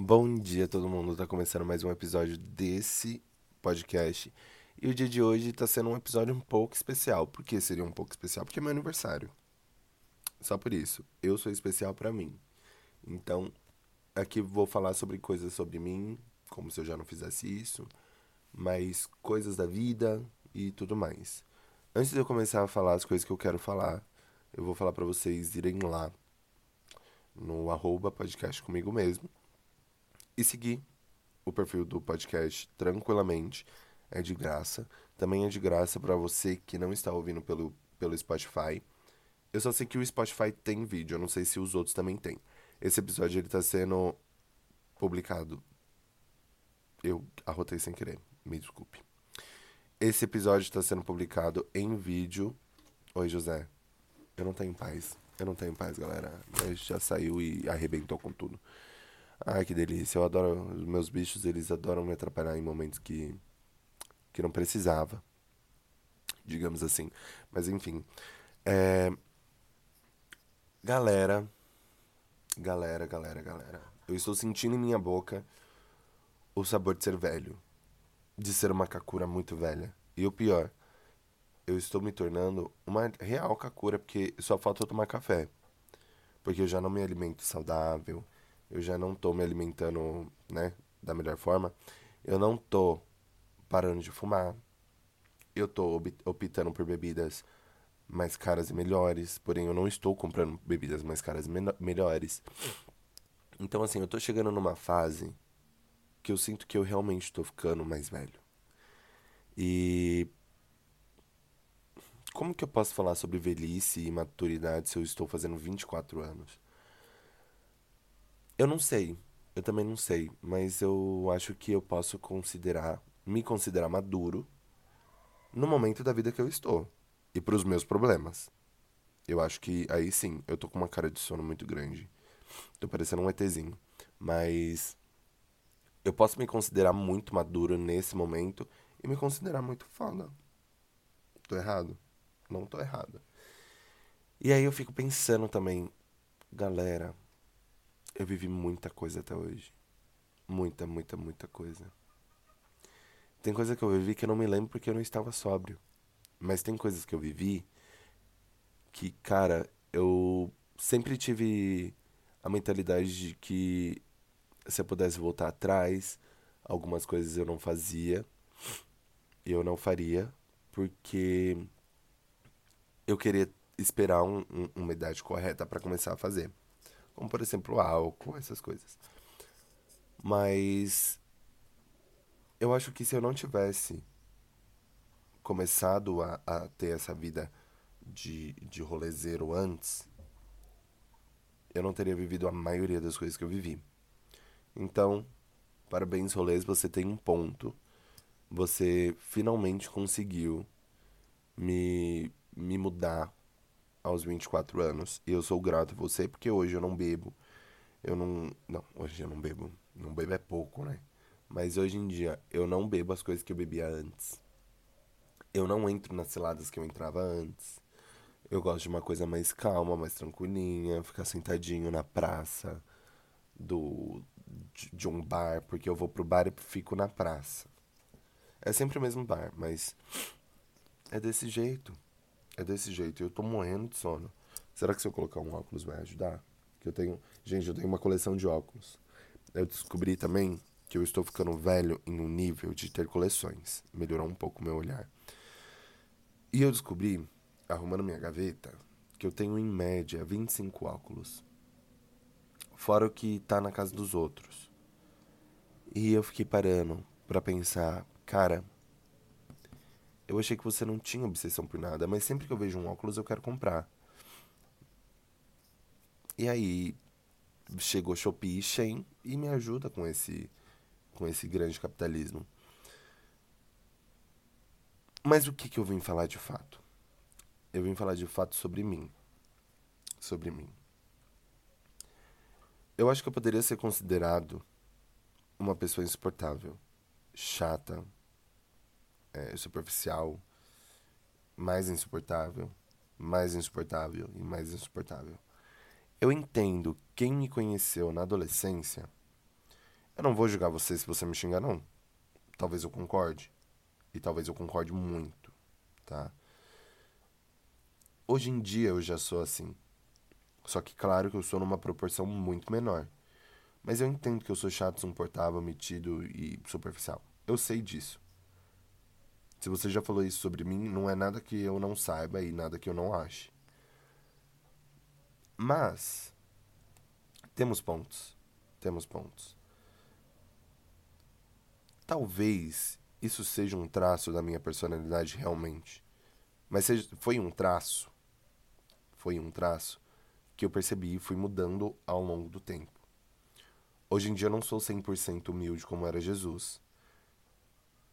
Bom dia, todo mundo. Tá começando mais um episódio desse podcast. E o dia de hoje tá sendo um episódio um pouco especial. Por que seria um pouco especial? Porque é meu aniversário. Só por isso. Eu sou especial para mim. Então, aqui vou falar sobre coisas sobre mim, como se eu já não fizesse isso, mas coisas da vida e tudo mais. Antes de eu começar a falar as coisas que eu quero falar, eu vou falar para vocês irem lá no arroba podcast comigo mesmo e seguir o perfil do podcast tranquilamente. É de graça. Também é de graça para você que não está ouvindo pelo, pelo Spotify. Eu só sei que o Spotify tem vídeo, eu não sei se os outros também têm. Esse episódio ele tá sendo publicado. Eu arrotei sem querer, me desculpe. Esse episódio está sendo publicado em vídeo. Oi, José. Eu não tenho paz. Eu não tenho paz, galera. Mas já saiu e arrebentou com tudo. Ai, que delícia. Eu adoro. Os meus bichos, eles adoram me atrapalhar em momentos que. que não precisava. Digamos assim. Mas enfim. É... Galera. Galera, galera, galera. Eu estou sentindo em minha boca o sabor de ser velho. De ser uma kakura muito velha. E o pior, eu estou me tornando uma real kakura, porque só falta eu tomar café. Porque eu já não me alimento saudável eu já não tô me alimentando, né, da melhor forma. Eu não tô parando de fumar. Eu tô optando por bebidas mais caras e melhores, porém eu não estou comprando bebidas mais caras e melhores. Então assim, eu tô chegando numa fase que eu sinto que eu realmente tô ficando mais velho. E como que eu posso falar sobre velhice e maturidade se eu estou fazendo 24 anos? Eu não sei. Eu também não sei. Mas eu acho que eu posso considerar, me considerar maduro no momento da vida que eu estou. E pros meus problemas. Eu acho que aí sim, eu tô com uma cara de sono muito grande. Tô parecendo um ETzinho. Mas eu posso me considerar muito maduro nesse momento e me considerar muito foda. Tô errado? Não tô errado. E aí eu fico pensando também, galera, eu vivi muita coisa até hoje. Muita, muita, muita coisa. Tem coisa que eu vivi que eu não me lembro porque eu não estava sóbrio. Mas tem coisas que eu vivi que, cara, eu sempre tive a mentalidade de que se eu pudesse voltar atrás, algumas coisas eu não fazia. Eu não faria, porque eu queria esperar um, um, uma idade correta para começar a fazer. Como, por exemplo, álcool, essas coisas. Mas eu acho que se eu não tivesse começado a, a ter essa vida de, de rolezeiro antes, eu não teria vivido a maioria das coisas que eu vivi. Então, parabéns, rolês, você tem um ponto. Você finalmente conseguiu me, me mudar aos 24 anos. E eu sou grato a você porque hoje eu não bebo. Eu não. Não, hoje eu não bebo. Não bebo é pouco, né? Mas hoje em dia eu não bebo as coisas que eu bebia antes. Eu não entro nas ciladas que eu entrava antes. Eu gosto de uma coisa mais calma, mais tranquilinha, ficar sentadinho na praça do de, de um bar, porque eu vou pro bar e fico na praça. É sempre o mesmo bar, mas é desse jeito. É desse jeito. Eu tô morrendo de sono. Será que se eu colocar um óculos vai ajudar? Que eu tenho. Gente, eu tenho uma coleção de óculos. Eu descobri também que eu estou ficando velho em um nível de ter coleções. Melhorou um pouco o meu olhar. E eu descobri, arrumando minha gaveta, que eu tenho em média 25 óculos. Fora o que tá na casa dos outros. E eu fiquei parando para pensar, cara, eu achei que você não tinha obsessão por nada, mas sempre que eu vejo um óculos eu quero comprar. E aí chegou Shopee e e me ajuda com esse com esse grande capitalismo. Mas o que, que eu vim falar de fato? Eu vim falar de fato sobre mim. Sobre mim. Eu acho que eu poderia ser considerado uma pessoa insuportável, chata, é, superficial, mais insuportável, mais insuportável e mais insuportável. Eu entendo quem me conheceu na adolescência Eu não vou julgar você se você me xingar, não. Talvez eu concorde. E talvez eu concorde muito, tá? Hoje em dia eu já sou assim. Só que claro que eu sou numa proporção muito menor. Mas eu entendo que eu sou chato, insuportável, metido e superficial. Eu sei disso. Se você já falou isso sobre mim, não é nada que eu não saiba e nada que eu não ache. Mas temos pontos. Temos pontos. Talvez isso seja um traço da minha personalidade realmente. Mas seja, foi um traço. Foi um traço que eu percebi e fui mudando ao longo do tempo. Hoje em dia eu não sou 100% humilde como era Jesus.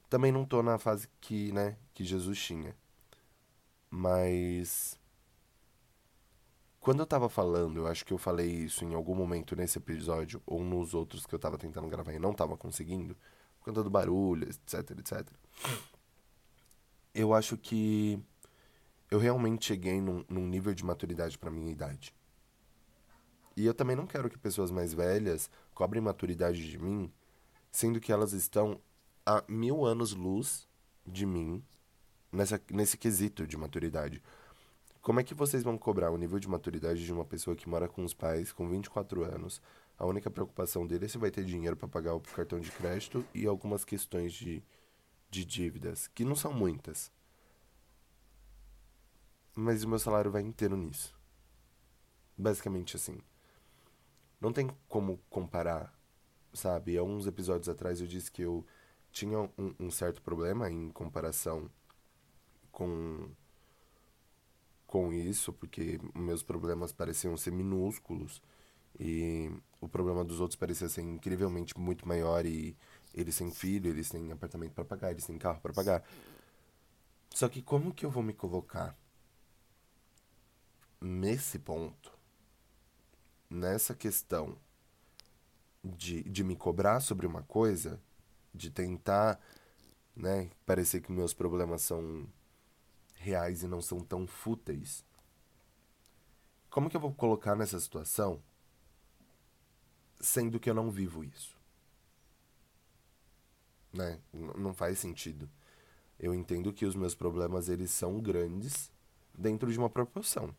Também não tô na fase que, né, que Jesus tinha. Mas quando eu tava falando, eu acho que eu falei isso em algum momento nesse episódio ou nos outros que eu tava tentando gravar e não tava conseguindo, por conta do barulho, etc, etc. Eu acho que eu realmente cheguei num, num nível de maturidade para minha idade. E eu também não quero que pessoas mais velhas cobrem maturidade de mim, sendo que elas estão a mil anos luz de mim nessa, nesse quesito de maturidade. Como é que vocês vão cobrar o nível de maturidade de uma pessoa que mora com os pais com 24 anos? A única preocupação dele é se vai ter dinheiro para pagar o cartão de crédito e algumas questões de, de dívidas, que não são muitas. Mas o meu salário vai inteiro nisso. Basicamente assim. Não tem como comparar, sabe? Há uns episódios atrás eu disse que eu tinha um, um certo problema em comparação com com isso, porque meus problemas pareciam ser minúsculos e o problema dos outros parecia ser incrivelmente muito maior e eles têm filho, eles têm apartamento para pagar, eles têm carro para pagar. Só que como que eu vou me colocar nesse ponto, nessa questão de, de me cobrar sobre uma coisa, de tentar, né, parecer que meus problemas são reais e não são tão fúteis. Como que eu vou colocar nessa situação sendo que eu não vivo isso? Né? Não faz sentido. Eu entendo que os meus problemas eles são grandes dentro de uma proporção.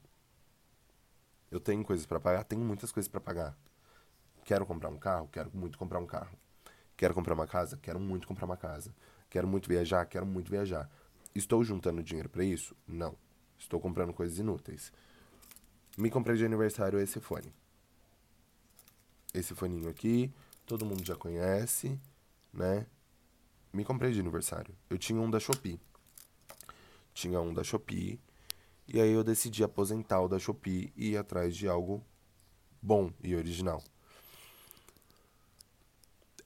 Eu tenho coisas para pagar, tenho muitas coisas para pagar. Quero comprar um carro, quero muito comprar um carro. Quero comprar uma casa, quero muito comprar uma casa. Quero muito viajar, quero muito viajar. Estou juntando dinheiro para isso? Não. Estou comprando coisas inúteis. Me comprei de aniversário esse fone. Esse foninho aqui, todo mundo já conhece, né? Me comprei de aniversário. Eu tinha um da Shopee. Tinha um da Shopee. E aí eu decidi aposentar o da Shopee e ir atrás de algo bom e original.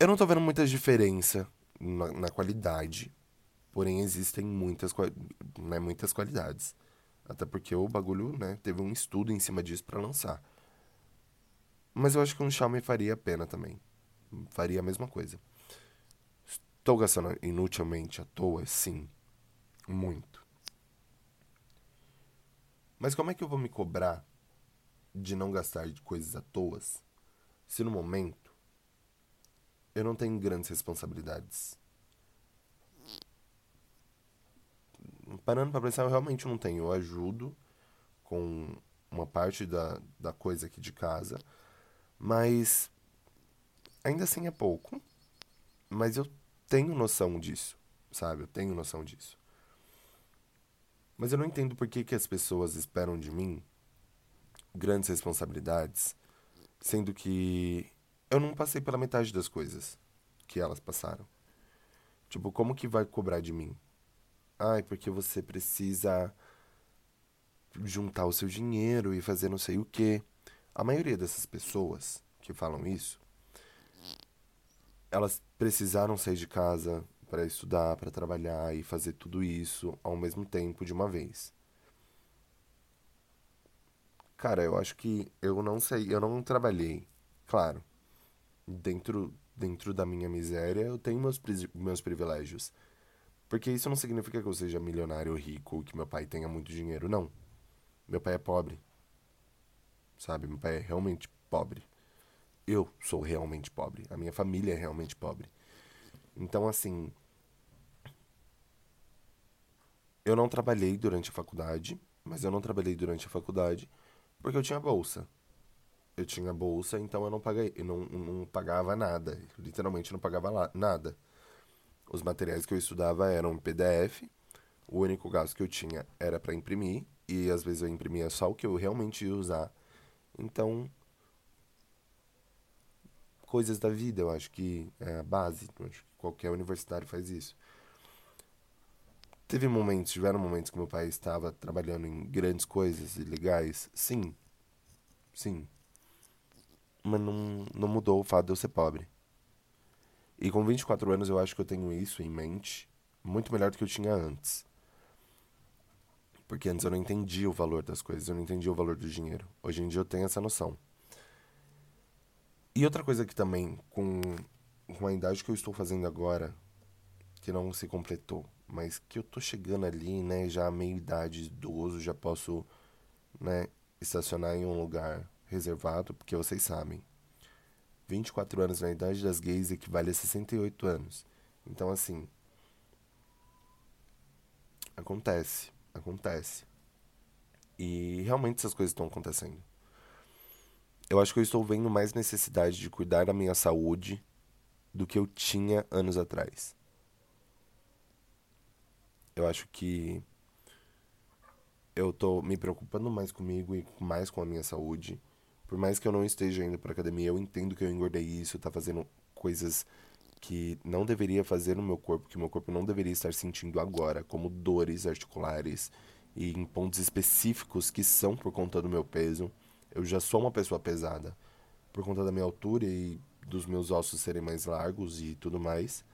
Eu não tô vendo muita diferença na, na qualidade Porém, existem muitas, né, muitas qualidades. Até porque o bagulho né, teve um estudo em cima disso para lançar. Mas eu acho que um Xiaomi faria a pena também. Faria a mesma coisa. Estou gastando inutilmente à toa? Sim. Muito. Mas como é que eu vou me cobrar de não gastar de coisas à toa se no momento eu não tenho grandes responsabilidades? parando para pensar, eu realmente não tenho. Eu ajudo com uma parte da, da coisa aqui de casa, mas ainda assim é pouco. Mas eu tenho noção disso, sabe? Eu tenho noção disso. Mas eu não entendo por que, que as pessoas esperam de mim grandes responsabilidades, sendo que eu não passei pela metade das coisas que elas passaram. Tipo, como que vai cobrar de mim? Ai, porque você precisa juntar o seu dinheiro e fazer não sei o quê. A maioria dessas pessoas que falam isso, elas precisaram sair de casa para estudar, para trabalhar e fazer tudo isso ao mesmo tempo de uma vez. Cara, eu acho que eu não sei, eu não trabalhei. Claro, dentro dentro da minha miséria, eu tenho meus, meus privilégios. Porque isso não significa que eu seja milionário ou rico, ou que meu pai tenha muito dinheiro, não. Meu pai é pobre. Sabe? Meu pai é realmente pobre. eu sou realmente pobre. A minha família é realmente pobre. Então, assim. Eu não trabalhei durante a faculdade, mas eu não trabalhei durante a faculdade porque eu tinha bolsa. Eu tinha bolsa, então eu não, paguei, eu não, não pagava nada. Literalmente não pagava lá, nada. Os materiais que eu estudava eram PDF. O único gasto que eu tinha era para imprimir. E às vezes eu imprimia só o que eu realmente ia usar. Então, coisas da vida, eu acho que é a base. Eu acho que qualquer universitário faz isso. Teve momentos, tiveram momentos que meu pai estava trabalhando em grandes coisas legais. Sim. Sim. Mas não, não mudou o fato de eu ser pobre. E com 24 anos eu acho que eu tenho isso em mente muito melhor do que eu tinha antes. Porque antes eu não entendia o valor das coisas, eu não entendia o valor do dinheiro. Hoje em dia eu tenho essa noção. E outra coisa que também, com, com a idade que eu estou fazendo agora, que não se completou, mas que eu tô chegando ali, né, já meia idade, idoso, já posso, né, estacionar em um lugar reservado, porque vocês sabem, 24 anos na idade das gays equivale a 68 anos. Então, assim, acontece, acontece. E realmente essas coisas estão acontecendo. Eu acho que eu estou vendo mais necessidade de cuidar da minha saúde do que eu tinha anos atrás. Eu acho que eu tô me preocupando mais comigo e mais com a minha saúde. Por mais que eu não esteja indo pra academia, eu entendo que eu engordei isso, tá fazendo coisas que não deveria fazer no meu corpo, que meu corpo não deveria estar sentindo agora, como dores articulares e em pontos específicos que são por conta do meu peso. Eu já sou uma pessoa pesada por conta da minha altura e dos meus ossos serem mais largos e tudo mais.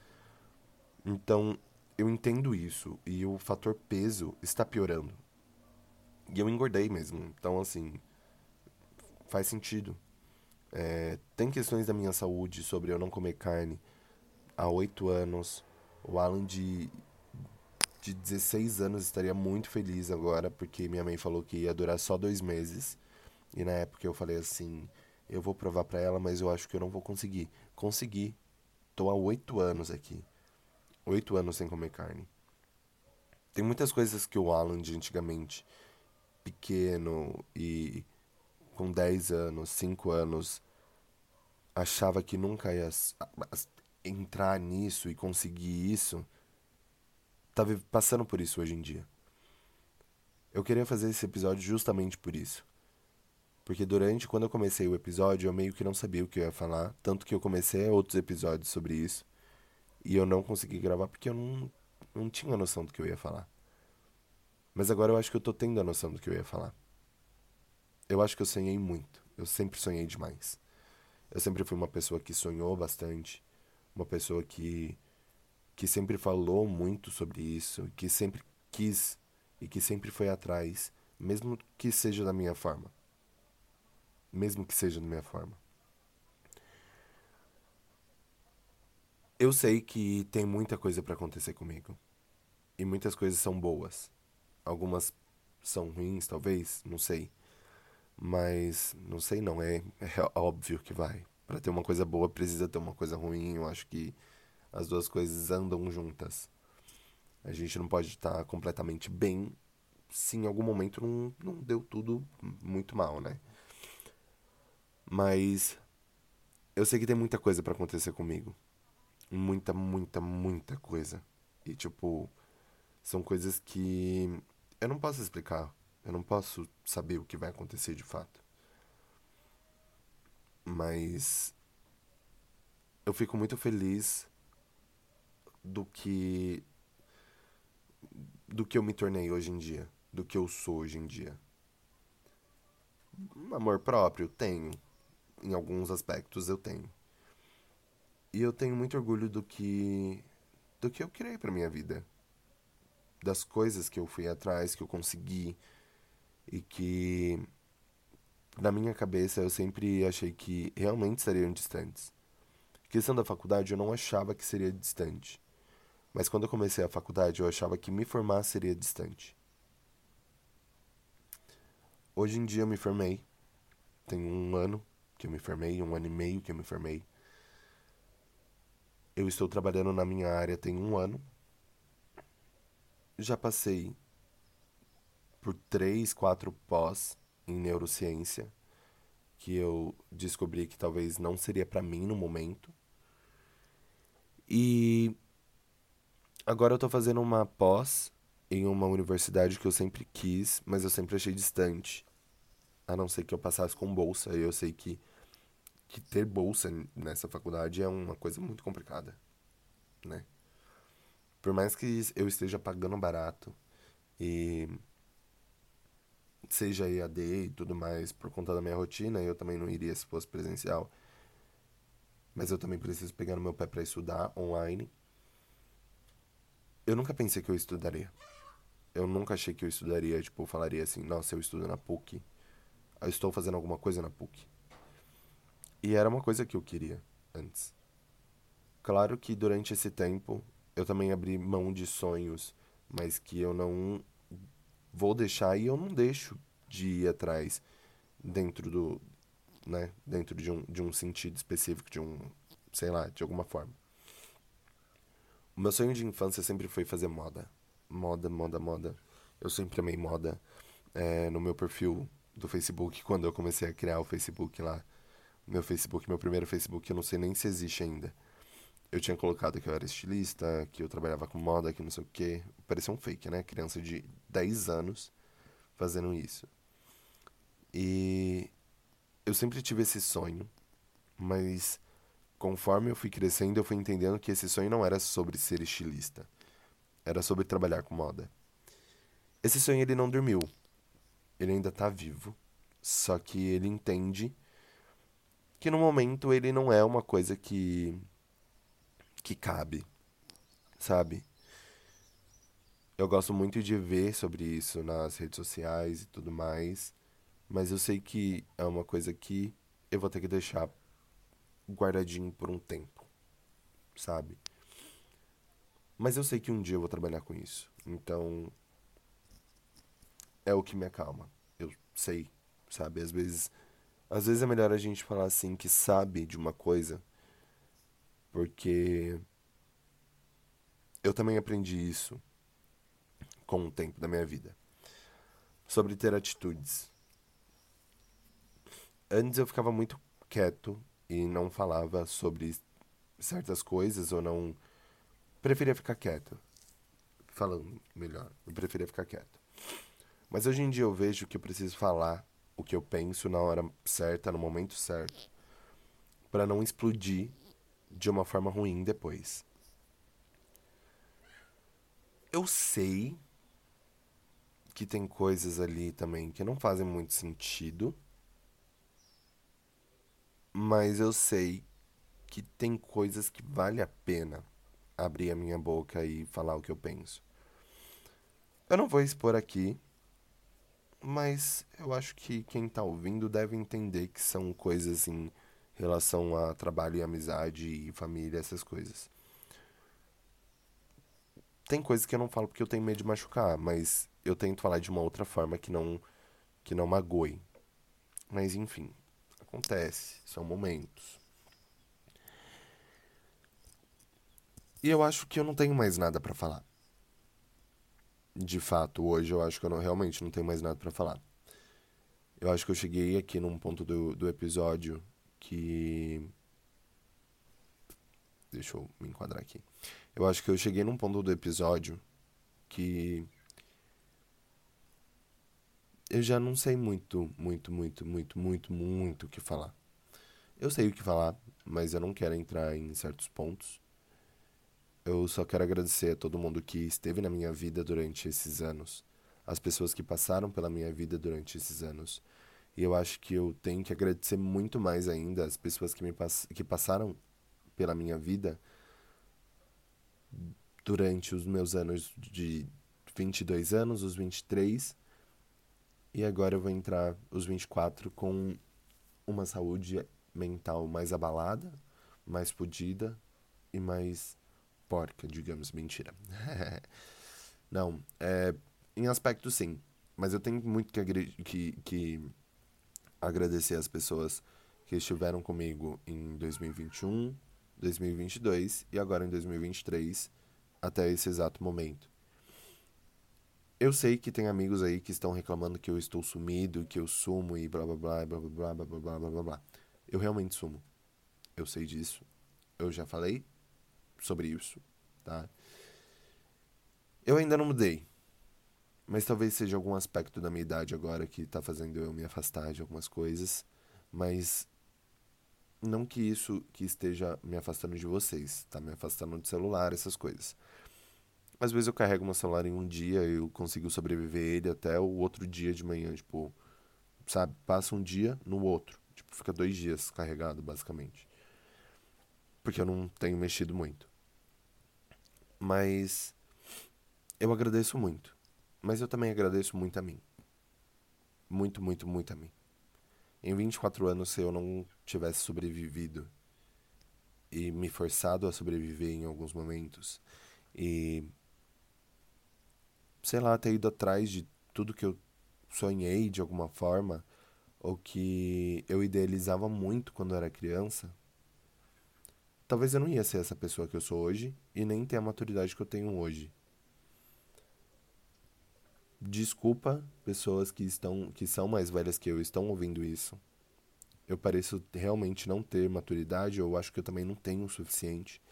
Então, eu entendo isso e o fator peso está piorando. E eu engordei mesmo. Então, assim, faz sentido. É, tem questões da minha saúde sobre eu não comer carne há oito anos. O Alan de, de 16 anos estaria muito feliz agora, porque minha mãe falou que ia durar só dois meses. E na época eu falei assim: eu vou provar pra ela, mas eu acho que eu não vou conseguir. Consegui. Tô há oito anos aqui oito anos sem comer carne. Tem muitas coisas que o Alan de antigamente, pequeno e com 10 anos, 5 anos, achava que nunca ia entrar nisso e conseguir isso, tá passando por isso hoje em dia. Eu queria fazer esse episódio justamente por isso. Porque durante, quando eu comecei o episódio, eu meio que não sabia o que eu ia falar. Tanto que eu comecei outros episódios sobre isso. E eu não consegui gravar porque eu não, não tinha noção do que eu ia falar. Mas agora eu acho que eu tô tendo a noção do que eu ia falar. Eu acho que eu sonhei muito. Eu sempre sonhei demais. Eu sempre fui uma pessoa que sonhou bastante. Uma pessoa que, que sempre falou muito sobre isso. Que sempre quis e que sempre foi atrás. Mesmo que seja da minha forma. Mesmo que seja da minha forma. Eu sei que tem muita coisa para acontecer comigo. E muitas coisas são boas. Algumas são ruins, talvez, não sei. Mas não sei não, é, é óbvio que vai. Para ter uma coisa boa precisa ter uma coisa ruim. Eu acho que as duas coisas andam juntas. A gente não pode estar completamente bem se em algum momento não, não deu tudo muito mal, né? Mas eu sei que tem muita coisa para acontecer comigo muita, muita, muita coisa. E, tipo, são coisas que eu não posso explicar. Eu não posso saber o que vai acontecer de fato. Mas eu fico muito feliz do que do que eu me tornei hoje em dia, do que eu sou hoje em dia. Amor próprio tenho, em alguns aspectos eu tenho. E eu tenho muito orgulho do que do que eu criei para minha vida. Das coisas que eu fui atrás, que eu consegui e que na minha cabeça eu sempre achei que realmente seriam distantes. Questão da faculdade eu não achava que seria distante. Mas quando eu comecei a faculdade eu achava que me formar seria distante. Hoje em dia eu me formei. Tem um ano que eu me formei, um ano e meio que eu me formei. Eu estou trabalhando na minha área tem um ano. Já passei por três, quatro pós em neurociência que eu descobri que talvez não seria para mim no momento. E agora eu tô fazendo uma pós em uma universidade que eu sempre quis, mas eu sempre achei distante. A não ser que eu passasse com bolsa, e eu sei que que ter bolsa nessa faculdade é uma coisa muito complicada, né? Por mais que eu esteja pagando barato e seja EAD e tudo mais por conta da minha rotina, eu também não iria se fosse presencial. Mas eu também preciso pegar no meu pé para estudar online. Eu nunca pensei que eu estudaria. Eu nunca achei que eu estudaria, tipo, falaria assim, nossa, eu estudo na PUC. Eu estou fazendo alguma coisa na PUC. E era uma coisa que eu queria antes. Claro que durante esse tempo eu também abri mão de sonhos, mas que eu não vou deixar e eu não deixo de ir atrás dentro do, né, dentro de um, de um sentido específico, de um, sei lá, de alguma forma. O meu sonho de infância sempre foi fazer moda. Moda, moda, moda. Eu sempre amei moda. É, no meu perfil do Facebook, quando eu comecei a criar o Facebook lá, meu Facebook, meu primeiro Facebook, eu não sei nem se existe ainda. Eu tinha colocado que eu era estilista, que eu trabalhava com moda, que não sei o quê. Parecia um fake, né? Criança de 10 anos fazendo isso. E eu sempre tive esse sonho, mas conforme eu fui crescendo, eu fui entendendo que esse sonho não era sobre ser estilista. Era sobre trabalhar com moda. Esse sonho ele não dormiu. Ele ainda tá vivo. Só que ele entende que no momento ele não é uma coisa que que cabe, sabe? Eu gosto muito de ver sobre isso nas redes sociais e tudo mais, mas eu sei que é uma coisa que eu vou ter que deixar guardadinho por um tempo, sabe? Mas eu sei que um dia eu vou trabalhar com isso. Então é o que me acalma. Eu sei, sabe? Às vezes às vezes é melhor a gente falar assim que sabe de uma coisa, porque eu também aprendi isso com o tempo da minha vida. Sobre ter atitudes. Antes eu ficava muito quieto e não falava sobre certas coisas ou não preferia ficar quieto. Falando melhor, eu preferia ficar quieto. Mas hoje em dia eu vejo que eu preciso falar o que eu penso na hora certa, no momento certo, para não explodir de uma forma ruim depois. Eu sei que tem coisas ali também que não fazem muito sentido, mas eu sei que tem coisas que vale a pena abrir a minha boca e falar o que eu penso. Eu não vou expor aqui mas eu acho que quem tá ouvindo deve entender que são coisas em relação a trabalho e amizade e família, essas coisas. Tem coisas que eu não falo porque eu tenho medo de machucar, mas eu tento falar de uma outra forma que não que não magoe. Mas enfim, acontece, são momentos. E eu acho que eu não tenho mais nada para falar de fato, hoje eu acho que eu não, realmente não tenho mais nada para falar. Eu acho que eu cheguei aqui num ponto do, do episódio que. Deixa eu me enquadrar aqui. Eu acho que eu cheguei num ponto do episódio que. Eu já não sei muito, muito, muito, muito, muito, muito o que falar. Eu sei o que falar, mas eu não quero entrar em certos pontos. Eu só quero agradecer a todo mundo que esteve na minha vida durante esses anos, as pessoas que passaram pela minha vida durante esses anos. E eu acho que eu tenho que agradecer muito mais ainda as pessoas que, me pass que passaram pela minha vida durante os meus anos de 22 anos, os 23, e agora eu vou entrar os 24 com uma saúde mental mais abalada, mais fodida e mais porca, digamos. Mentira. Não, é, em aspecto sim. Mas eu tenho muito que, que, que agradecer as pessoas que estiveram comigo em 2021, 2022 e agora em 2023, até esse exato momento. Eu sei que tem amigos aí que estão reclamando que eu estou sumido, que eu sumo e blá blá blá blá blá blá blá blá blá blá. Eu realmente sumo. Eu sei disso. Eu já falei sobre isso, tá? Eu ainda não mudei. Mas talvez seja algum aspecto da minha idade agora que tá fazendo eu me afastar de algumas coisas. Mas não que isso que esteja me afastando de vocês, tá me afastando do celular, essas coisas. Às vezes eu carrego meu celular em um dia e eu consigo sobreviver ele até o outro dia de manhã, tipo, sabe? Passa um dia no outro. Tipo, fica dois dias carregado, basicamente. Porque eu não tenho mexido muito. Mas eu agradeço muito. Mas eu também agradeço muito a mim. Muito, muito, muito a mim. Em 24 anos, se eu não tivesse sobrevivido e me forçado a sobreviver em alguns momentos e sei lá, ter ido atrás de tudo que eu sonhei de alguma forma ou que eu idealizava muito quando era criança, talvez eu não ia ser essa pessoa que eu sou hoje e nem ter a maturidade que eu tenho hoje. Desculpa pessoas que estão que são mais velhas que eu estão ouvindo isso. Eu pareço realmente não ter maturidade, ou acho que eu também não tenho o suficiente.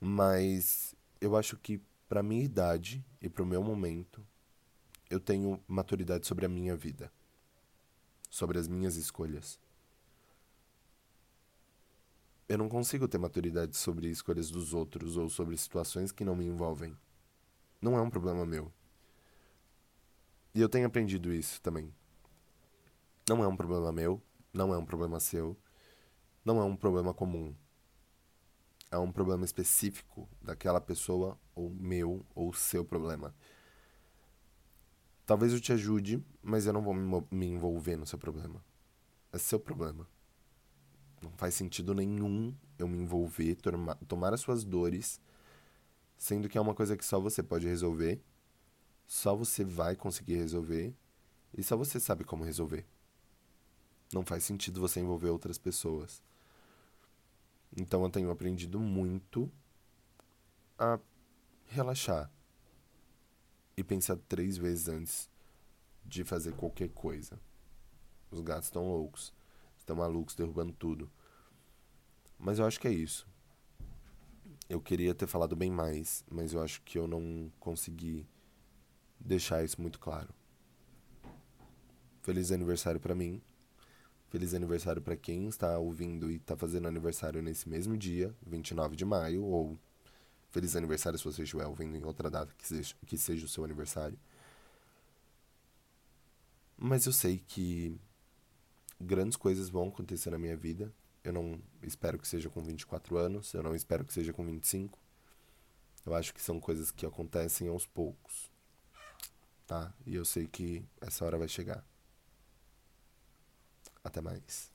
Mas eu acho que para minha idade e para o meu momento, eu tenho maturidade sobre a minha vida, sobre as minhas escolhas. Eu não consigo ter maturidade sobre escolhas dos outros ou sobre situações que não me envolvem. Não é um problema meu. E eu tenho aprendido isso também. Não é um problema meu, não é um problema seu, não é um problema comum. É um problema específico daquela pessoa, ou meu, ou seu problema. Talvez eu te ajude, mas eu não vou me envolver no seu problema. É seu problema. Não faz sentido nenhum eu me envolver, tomar as suas dores, sendo que é uma coisa que só você pode resolver só você vai conseguir resolver e só você sabe como resolver. Não faz sentido você envolver outras pessoas. Então eu tenho aprendido muito a relaxar e pensar três vezes antes de fazer qualquer coisa. Os gatos estão loucos, estão malucos, derrubando tudo. Mas eu acho que é isso. Eu queria ter falado bem mais, mas eu acho que eu não consegui deixar isso muito claro. Feliz aniversário para mim. Feliz aniversário para quem está ouvindo e está fazendo aniversário nesse mesmo dia, 29 de maio, ou feliz aniversário se você estiver ouvindo em outra data que seja, que seja o seu aniversário. Mas eu sei que grandes coisas vão acontecer na minha vida. Eu não espero que seja com 24 anos, eu não espero que seja com 25. Eu acho que são coisas que acontecem aos poucos tá? E eu sei que essa hora vai chegar. Até mais.